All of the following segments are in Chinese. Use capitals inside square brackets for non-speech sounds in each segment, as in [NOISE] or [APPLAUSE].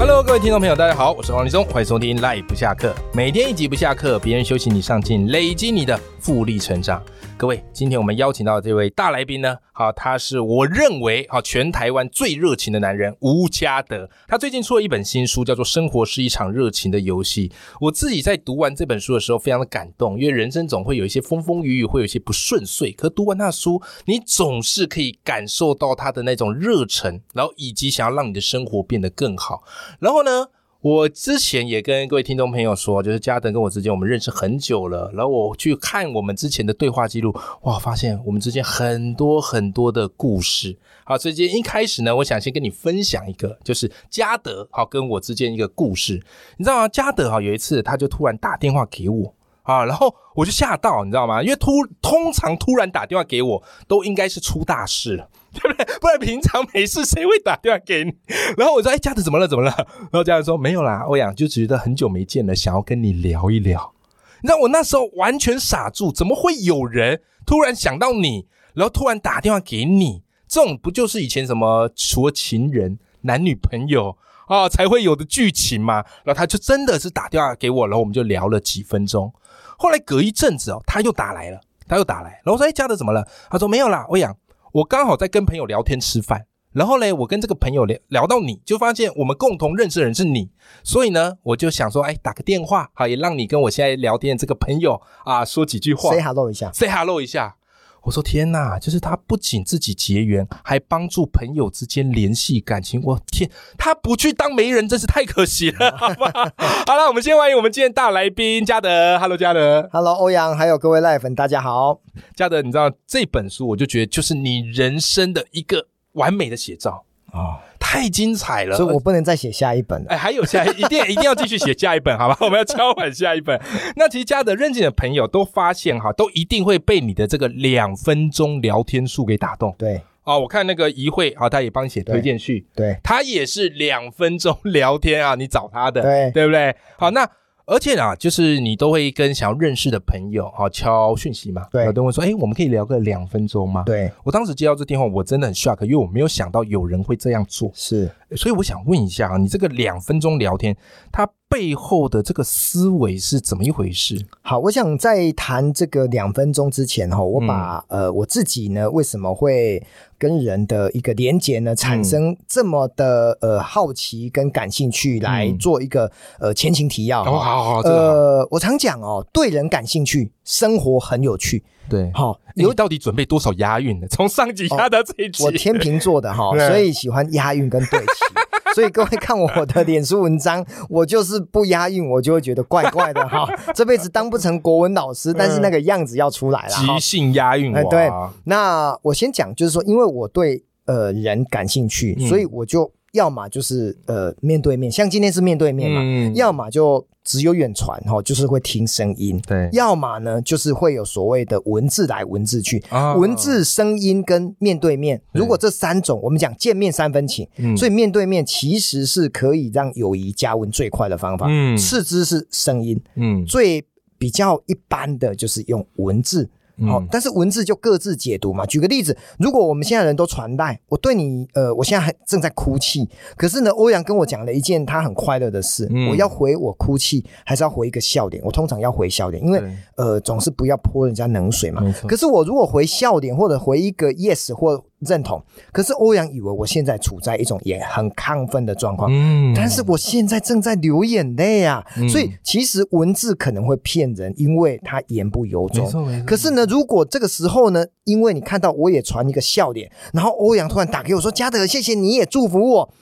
Hello，各位听众朋友，大家好，我是王立中，欢迎收听 Life 不下课，每天一集不下课，别人休息你上进，累积你的复利成长。各位，今天我们邀请到的这位大来宾呢，好，他是我认为好全台湾最热情的男人吴家德。他最近出了一本新书，叫做《生活是一场热情的游戏》。我自己在读完这本书的时候，非常的感动，因为人生总会有一些风风雨雨，会有一些不顺遂。可读完他的书，你总是可以感受到他的那种热忱，然后以及想要让你的生活变得更好。然后呢？我之前也跟各位听众朋友说，就是嘉德跟我之间我们认识很久了，然后我去看我们之前的对话记录，哇，发现我们之间很多很多的故事。好，所以今天一开始呢，我想先跟你分享一个，就是嘉德好跟我之间一个故事。你知道吗？嘉德哈有一次他就突然打电话给我啊，然后我就吓到，你知道吗？因为突通常突然打电话给我，都应该是出大事了。[LAUGHS] 对不对？不然平常没事谁会打电话给你？[LAUGHS] 然后我说：“哎，家子怎么了？怎么了？” [LAUGHS] 然后家人说：“没有啦，欧阳就觉得很久没见了，想要跟你聊一聊。”你知道我那时候完全傻住，怎么会有人突然想到你，然后突然打电话给你？这种不就是以前什么除了情人、男女朋友啊才会有的剧情嘛？然后他就真的是打电话给我，然后我们就聊了几分钟。后来隔一阵子哦，他又打来了，他又打来，然后我说：“哎，嘉德怎么了？”他说：“没有啦，欧阳。”我刚好在跟朋友聊天吃饭，然后呢，我跟这个朋友聊聊到你就发现我们共同认识的人是你，所以呢，我就想说，哎，打个电话，好，也让你跟我现在聊天的这个朋友啊说几句话，say hello 一下，say hello 一下。我说天哪，就是他不仅自己结缘，还帮助朋友之间联系感情。我天，他不去当媒人真是太可惜了。[LAUGHS] [LAUGHS] 好了，我们先欢迎我们今天大来宾嘉德。Hello，嘉德。Hello，欧阳，还有各位赖粉，大家好。嘉德，你知道这本书，我就觉得就是你人生的一个完美的写照啊。太精彩了，所以我不能再写下一本了。哎，还有下一定 [LAUGHS] 一定要继续写下一本，好吧？我们要敲完下一本。[LAUGHS] 那其实加德认识的朋友都发现哈，都一定会被你的这个两分钟聊天术给打动。对啊，我看那个怡慧啊，他也帮你写推荐序，对，他也是两分钟聊天啊，你找他的，对对不对？好，那。而且啊，就是你都会跟想要认识的朋友哈敲讯息嘛，对，都会说，哎，我们可以聊个两分钟吗？对，我当时接到这电话，我真的很 shock，因为我没有想到有人会这样做，是，所以我想问一下啊，你这个两分钟聊天，他。背后的这个思维是怎么一回事？好，我想在谈这个两分钟之前哈，我把呃我自己呢为什么会跟人的一个连接呢产生这么的呃好奇跟感兴趣来做一个呃前情提要。好好好，呃，我常讲哦，对人感兴趣，生活很有趣。对，好，你到底准备多少押韵呢？从上集押到这一集，我天秤座的哈，[LAUGHS] 所以喜欢押韵跟对齐。所以各位看我的脸书文章，我就是不押韵，我就会觉得怪怪的哈。这辈子当不成国文老师，但是那个样子要出来了。即兴押韵，哎，对。那我先讲，就是说，因为我对呃人感兴趣，所以我就。要么就是呃面对面，像今天是面对面嘛，要么就只有远传哈，就是会听声音，对，要么呢就是会有所谓的文字来文字去，文字、声音跟面对面，如果这三种我们讲见面三分情，所以面对面其实是可以让友谊加温最快的方法，嗯，次之是声音，嗯，最比较一般的就是用文字。好，但是文字就各自解读嘛。举个例子，如果我们现在人都传代，我对你，呃，我现在还正在哭泣，可是呢，欧阳跟我讲了一件他很快乐的事，我要回我哭泣，还是要回一个笑点？我通常要回笑点，因为呃，总是不要泼人家冷水嘛。可是我如果回笑点，或者回一个 yes 或认同，可是欧阳以为我现在处在一种也很亢奋的状况，嗯，但是我现在正在流眼泪啊，所以其实文字可能会骗人，因为他言不由衷。可是呢，如果这个时候呢，因为你看到我也传一个笑脸，然后欧阳突然打给我说：“嘉德，谢谢你也祝福我。”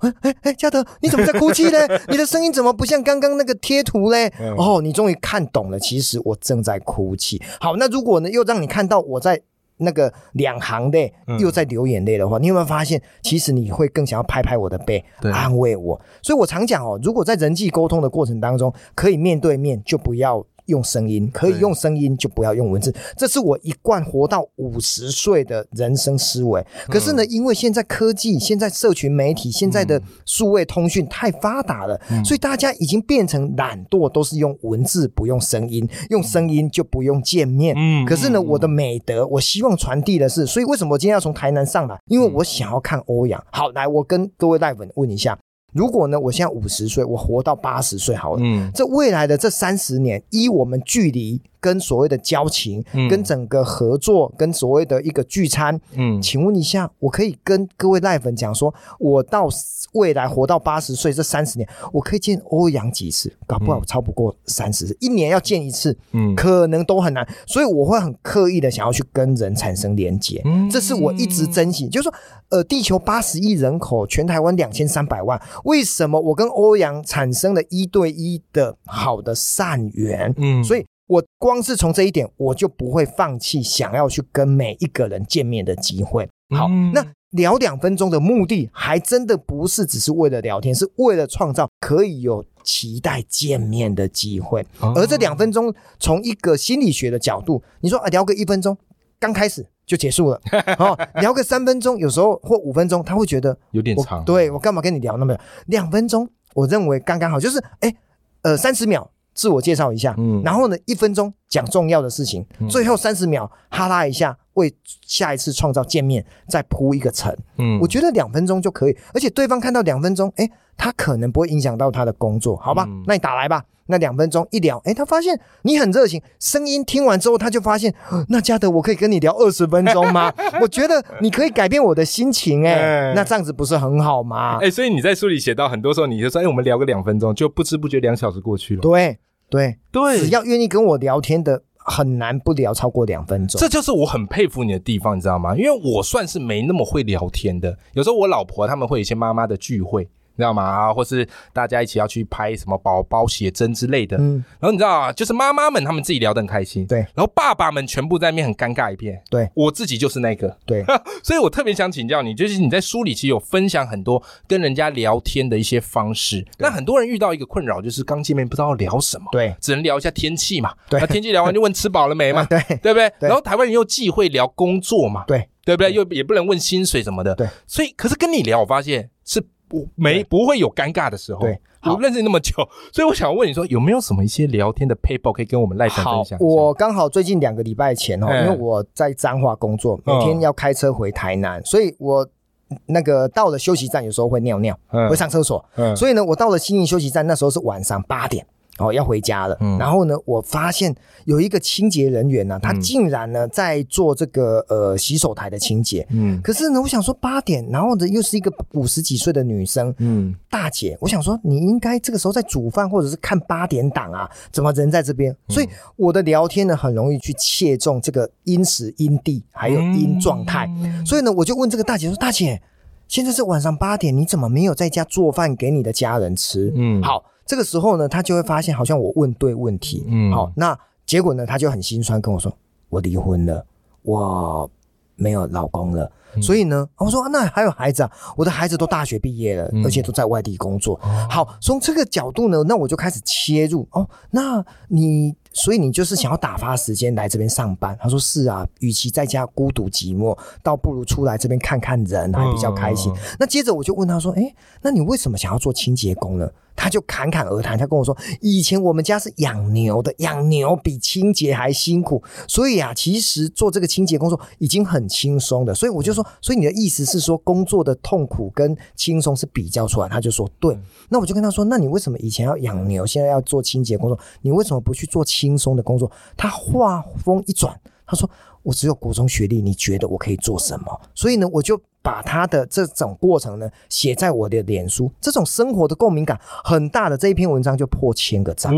哎哎哎，嘉德，你怎么在哭泣呢？[LAUGHS] 你的声音怎么不像刚刚那个贴图嘞？哦，你终于看懂了，其实我正在哭泣。好，那如果呢，又让你看到我在。那个两行泪又在流眼泪的话，你有没有发现，其实你会更想要拍拍我的背，安慰我？所以我常讲哦，如果在人际沟通的过程当中可以面对面，就不要用声音，可以用声音就不要用文字，这是我一贯活到五十岁的人生思维。可是呢，因为现在科技、现在社群媒体、现在的数位通讯太发达了，所以大家已经变成懒惰，都是用文字不用声音，用声音就不用见面。嗯，可是呢，我的美德，我希望传递的是，所以为什么我今天要从台南上来？因为我想要看欧阳。好，来，我跟各位大粉问一下。如果呢，我现在五十岁，我活到八十岁好了。嗯，这未来的这三十年，依我们距离。跟所谓的交情，跟整个合作，跟所谓的一个聚餐，嗯，请问一下，我可以跟各位赖粉讲说，我到未来活到八十岁这三十年，我可以见欧阳几次？搞不好超不过三十次，一年要见一次，嗯，可能都很难。所以我会很刻意的想要去跟人产生连接，这是我一直珍惜。就是说，呃，地球八十亿人口，全台湾两千三百万，为什么我跟欧阳产生了一对一的好的善缘？嗯，所以。我光是从这一点，我就不会放弃想要去跟每一个人见面的机会。好，那聊两分钟的目的，还真的不是只是为了聊天，是为了创造可以有期待见面的机会。而这两分钟，从一个心理学的角度，你说啊，聊个一分钟，刚开始就结束了。哦，聊个三分钟，有时候或五分钟，他会觉得有点长。对我干嘛跟你聊那么两分钟？我认为刚刚好，就是哎，呃，三十秒。自我介绍一下，嗯，然后呢，一分钟讲重要的事情，最后三十秒哈拉一下，为下一次创造见面再铺一个层，嗯，我觉得两分钟就可以，而且对方看到两分钟，哎，他可能不会影响到他的工作，好吧？那你打来吧，那两分钟一聊，哎，他发现你很热情，声音听完之后，他就发现，那嘉德，我可以跟你聊二十分钟吗？[LAUGHS] 我觉得你可以改变我的心情，哎，那这样子不是很好吗？哎，所以你在书里写到，很多时候你就说，哎，我们聊个两分钟，就不知不觉两小时过去了，对。对对，只要愿意跟我聊天的，很难不聊超过两分钟。这就是我很佩服你的地方，你知道吗？因为我算是没那么会聊天的。有时候我老婆他们会有一些妈妈的聚会。知道吗？啊，或是大家一起要去拍什么宝宝写真之类的，嗯，然后你知道啊，就是妈妈们他们自己聊得很开心，对，然后爸爸们全部在那边很尴尬一片，对，我自己就是那个，对，[LAUGHS] 所以我特别想请教你，就是你在书里其实有分享很多跟人家聊天的一些方式，那很多人遇到一个困扰就是刚见面不知道聊什么，对，只能聊一下天气嘛，[LAUGHS] 对，那天气聊完就问吃饱了没嘛，[LAUGHS] 对，对不对？然后台湾人又忌讳聊工作嘛，对，对不对？又也不能问薪水什么的，对，所以可是跟你聊，我发现是。不没不会有尴尬的时候。对，我认识你那么久，[LAUGHS] 所以我想问你说，有没有什么一些聊天的 paper 可以跟我们赖粉分享？我刚好最近两个礼拜前哦，因为我在彰化工作，每天要开车回台南，所以我那个到了休息站，有时候会尿尿，会上厕所。所以呢，我到了新营休息站，那时候是晚上八点。哦，要回家了。然后呢，我发现有一个清洁人员呢，他竟然呢在做这个呃洗手台的清洁。嗯，可是呢，我想说八点，然后呢又是一个五十几岁的女生，嗯，大姐，我想说你应该这个时候在煮饭或者是看八点档啊，怎么人在这边？所以我的聊天呢很容易去切中这个因时、因地还有因状态。所以呢，我就问这个大姐说：“大姐，现在是晚上八点，你怎么没有在家做饭给你的家人吃？”嗯，好。这个时候呢，他就会发现好像我问对问题，嗯，好，那结果呢，他就很心酸跟我说，我离婚了，我没有老公了，所以呢，我说那还有孩子啊，我的孩子都大学毕业了，而且都在外地工作。好，从这个角度呢，那我就开始切入哦，那你。所以你就是想要打发时间来这边上班？他说是啊，与其在家孤独寂寞，倒不如出来这边看看人，还比较开心。那接着我就问他说：“哎，那你为什么想要做清洁工呢？”他就侃侃而谈，他跟我说：“以前我们家是养牛的，养牛比清洁还辛苦，所以啊，其实做这个清洁工作已经很轻松的。”所以我就说：“所以你的意思是说，工作的痛苦跟轻松是比较出来？”他就说：“对。”那我就跟他说：“那你为什么以前要养牛，现在要做清洁工作？你为什么不去做？”轻松的工作，他话锋一转，他说：“我只有国中学历，你觉得我可以做什么？”所以呢，我就把他的这种过程呢写在我的脸书，这种生活的共鸣感很大的这一篇文章就破千个赞。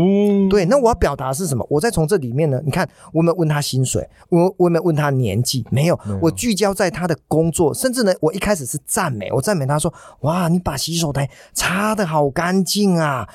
对，那我要表达是什么？我再从这里面呢，你看，我们问他薪水，我我们问他年纪，没有，我聚焦在他的工作，甚至呢，我一开始是赞美，我赞美他说：“哇，你把洗手台擦的好干净啊！”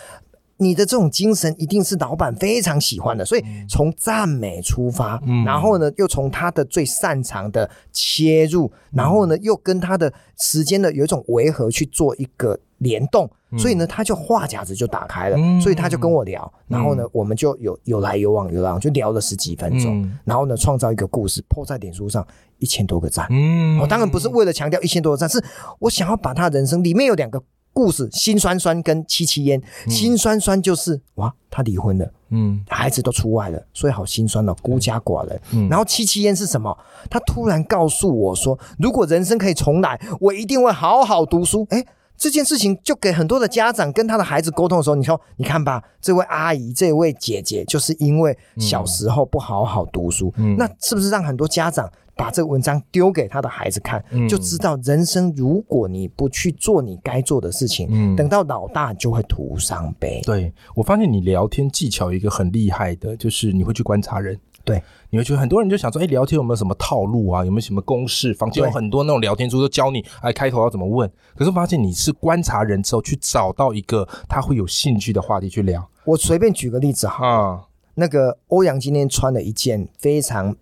你的这种精神一定是老板非常喜欢的，所以从赞美出发，然后呢，又从他的最擅长的切入，然后呢，又跟他的时间的有一种违和去做一个联动，所以呢，他就话匣子就打开了，所以他就跟我聊，然后呢，我们就有有来有往，有来往，就聊了十几分钟，然后呢，创造一个故事，破在脸书上一千多个赞。嗯，我当然不是为了强调一千多个赞，是我想要把他人生里面有两个。故事心酸酸跟七七烟，心酸酸就是哇，他离婚了，嗯，孩子都出外了，所以好心酸哦，孤家寡人。嗯，然后七七烟是什么？他突然告诉我说，如果人生可以重来，我一定会好好读书。哎，这件事情就给很多的家长跟他的孩子沟通的时候，你说，你看吧，这位阿姨，这位姐姐，就是因为小时候不好好读书，那是不是让很多家长？把这个文章丢给他的孩子看，就知道人生如果你不去做你该做的事情，等到老大就会徒伤悲。对我发现你聊天技巧一个很厉害的，就是你会去观察人。对，你会觉得很多人就想说，哎，聊天有没有什么套路啊？有没有什么公式？房间有很多那种聊天书都教你，哎，开头要怎么问。可是发现你是观察人之后，去找到一个他会有兴趣的话题去聊。我随便举个例子哈，那个欧阳今天穿了一件非常。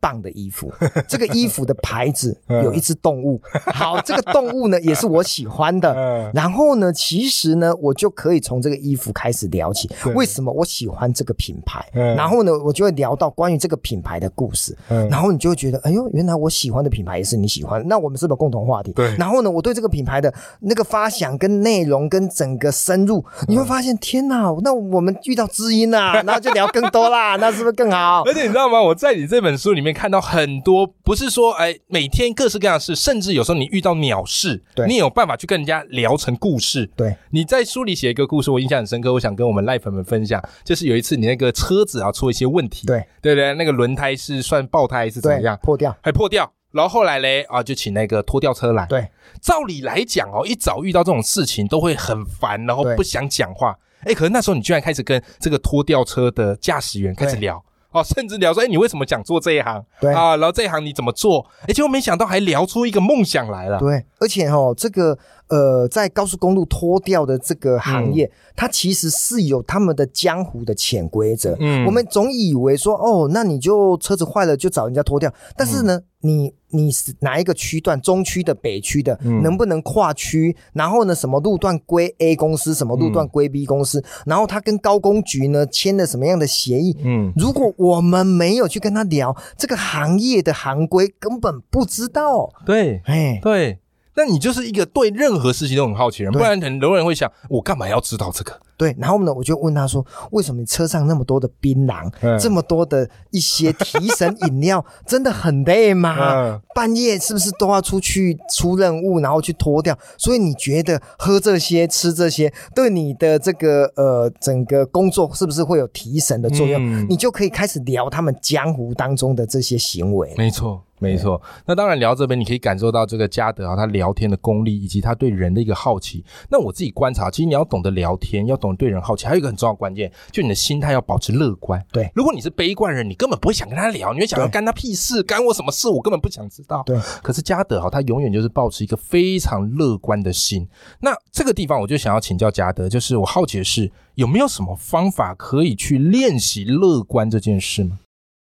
棒的衣服，这个衣服的牌子 [LAUGHS] 有一只动物。好，这个动物呢也是我喜欢的。然后呢，其实呢，我就可以从这个衣服开始聊起，为什么我喜欢这个品牌。然后呢，我就会聊到关于这个品牌的故事。然后你就会觉得，哎呦，原来我喜欢的品牌也是你喜欢，那我们是不是共同话题？对。然后呢，我对这个品牌的那个发想跟内容跟整个深入，你会发现，天哪，那我们遇到知音啊，那就聊更多啦，[LAUGHS] 那是不是更好？而且你知道吗？我在你这本书里面。看到很多，不是说哎，每天各式各样的事，甚至有时候你遇到鸟事，你有办法去跟人家聊成故事。对，你在书里写一个故事，我印象很深刻，我想跟我们赖粉们分享，就是有一次你那个车子啊出一些问题，对。对对，那个轮胎是算爆胎还是怎么样？破掉，还破掉，然后后来嘞啊就请那个拖吊车来。对，照理来讲哦，一早遇到这种事情都会很烦，然后不想讲话。哎，可是那时候你居然开始跟这个拖吊车的驾驶员开始聊。哦，甚至聊说，哎，你为什么想做这一行？对啊，然后这一行你怎么做？哎，结果没想到还聊出一个梦想来了。对，而且哦，这个。呃，在高速公路拖吊的这个行业，它其实是有他们的江湖的潜规则。嗯，我们总以为说，哦，那你就车子坏了就找人家拖吊。但是呢，你你是哪一个区段？中区的、北区的，能不能跨区？然后呢，什么路段归 A 公司，什么路段归 B 公司？然后他跟高工局呢签了什么样的协议？嗯，如果我们没有去跟他聊这个行业的行规，根本不知道。对，哎，对。那你就是一个对任何事情都很好奇人，不然很多人会想，我干嘛要知道这个？对，然后呢，我就问他说，为什么你车上那么多的槟榔，这么多的一些提神饮料，真的很累吗？半夜是不是都要出去出任务，然后去脱掉？所以你觉得喝这些、吃这些，对你的这个呃整个工作是不是会有提神的作用？你就可以开始聊他们江湖当中的这些行为。没错。没错，那当然聊这边，你可以感受到这个嘉德啊，他聊天的功力，以及他对人的一个好奇。那我自己观察，其实你要懂得聊天，要懂得对人好奇，还有一个很重要关键，就你的心态要保持乐观。对，如果你是悲观人，你根本不会想跟他聊，你会想要干他屁事，干我什么事？我根本不想知道。对，可是嘉德哈，他永远就是保持一个非常乐观的心。那这个地方，我就想要请教嘉德，就是我好奇的是，有没有什么方法可以去练习乐观这件事吗？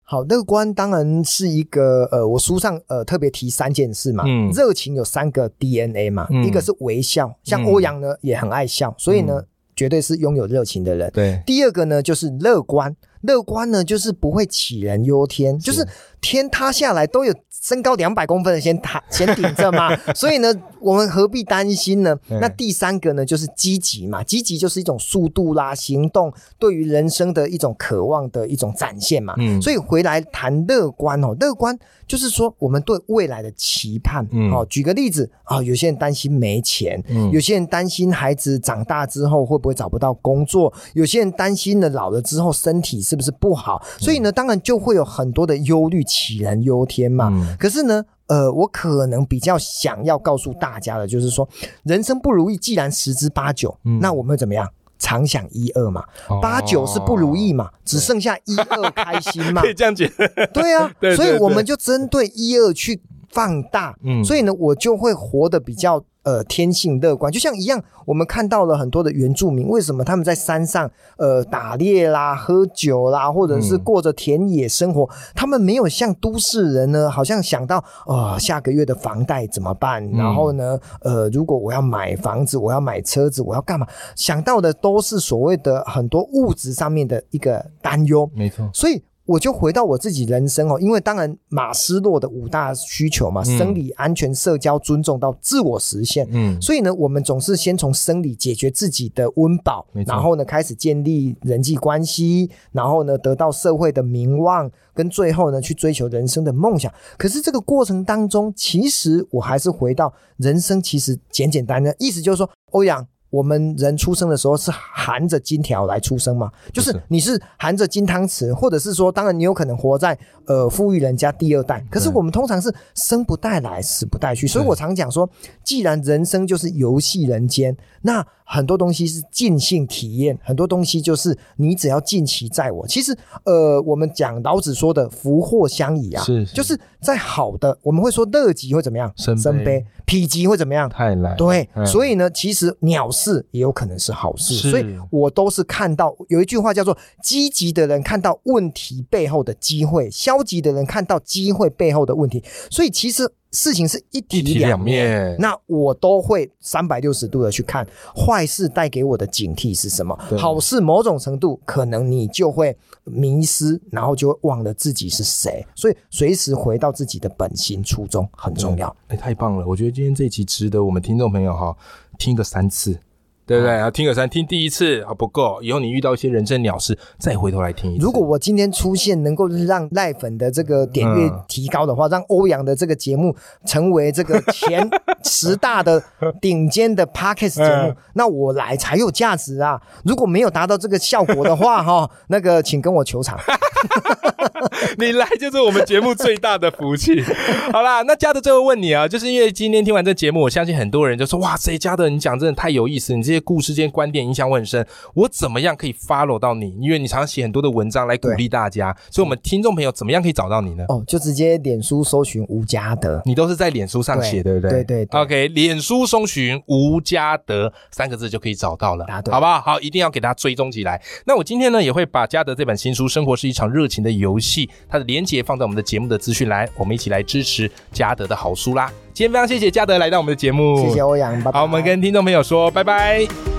好，乐观当然是一个呃，我书上呃特别提三件事嘛。嗯，热情有三个 DNA 嘛，一个是微笑，像欧阳呢也很爱笑，所以呢绝对是拥有热情的人。对，第二个呢就是乐观，乐观呢就是不会杞人忧天，就是天塌下来都有。身高两百公分的先塌先顶着嘛，[LAUGHS] 所以呢，我们何必担心呢？那第三个呢，就是积极嘛，积极就是一种速度啦，行动对于人生的一种渴望的一种展现嘛。嗯，所以回来谈乐观哦，乐观就是说我们对未来的期盼。嗯，哦，举个例子啊，有些人担心没钱，嗯，有些人担心孩子长大之后会不会找不到工作，有些人担心呢老了之后身体是不是不好，所以呢，当然就会有很多的忧虑，杞人忧天嘛。可是呢，呃，我可能比较想要告诉大家的，就是说，人生不如意，既然十之八九，那我们怎么样？常想一二嘛，八九是不如意嘛，只剩下一二开心嘛，[LAUGHS] 可以这样讲。对啊，[LAUGHS] 所以我们就针对一二去。放大，嗯，所以呢，我就会活得比较。呃，天性乐观，就像一样，我们看到了很多的原住民，为什么他们在山上呃打猎啦、喝酒啦，或者是过着田野生活？他们没有像都市人呢，好像想到呃下个月的房贷怎么办？然后呢，呃，如果我要买房子，我要买车子，我要干嘛？想到的都是所谓的很多物质上面的一个担忧。没错，所以。我就回到我自己人生哦，因为当然马斯洛的五大需求嘛，生理、安全、社交、尊重到自我实现，嗯，所以呢，我们总是先从生理解决自己的温饱，然后呢，开始建立人际关系，然后呢，得到社会的名望，跟最后呢，去追求人生的梦想。可是这个过程当中，其实我还是回到人生，其实简简单单，意思就是说，欧阳。我们人出生的时候是含着金条来出生嘛？就是你是含着金汤匙，或者是说，当然你有可能活在呃富裕人家第二代。可是我们通常是生不带来，死不带去。所以我常讲说，既然人生就是游戏人间，那。很多东西是尽兴体验，很多东西就是你只要尽其在我。其实，呃，我们讲老子说的福祸相倚啊，是，就是在好的，我们会说乐极会怎么样，生悲；否极会怎么样，太来。对，所以呢，其实鸟事也有可能是好事。所以我都是看到有一句话叫做：积极的人看到问题背后的机会，消极的人看到机会背后的问题。所以其实。事情是一体两面，那我都会三百六十度的去看坏事带给我的警惕是什么，好事某种程度可能你就会迷失，然后就忘了自己是谁，所以随时回到自己的本心初衷很重要。哎，太棒了！我觉得今天这期值得我们听众朋友哈听个三次。对不对？啊，听个三，听第一次啊不够，以后你遇到一些人生鸟事，再回头来听一次。如果我今天出现，能够让赖粉的这个点阅提高的话，让欧阳的这个节目成为这个前十大的顶尖的 podcast 节目，那我来才有价值啊！如果没有达到这个效果的话，[LAUGHS] 哈，那个请跟我求场。[LAUGHS] 你来就是我们节目最大的福气。好啦，那嘉德最后问你啊，就是因为今天听完这节目，我相信很多人就说：哇塞，嘉德你讲真的太有意思，你这些故事、这些观点影响我很深。我怎么样可以 follow 到你？因为你常常写很多的文章来鼓励大家，所以我们听众朋友怎么样可以找到你呢？哦，就直接脸书搜寻吴家德，你都是在脸书上写，对不对？对对。OK，脸书搜寻吴家德三个字就可以找到了，好不好？好，一定要给他追踪起来。那我今天呢，也会把家德这本新书《生活是一场热情的游戏》。它的连接放在我们的节目的资讯栏，我们一起来支持家德的好书啦！今天非常谢谢嘉德来到我们的节目，谢谢欧阳，好，我们跟听众朋友说拜拜。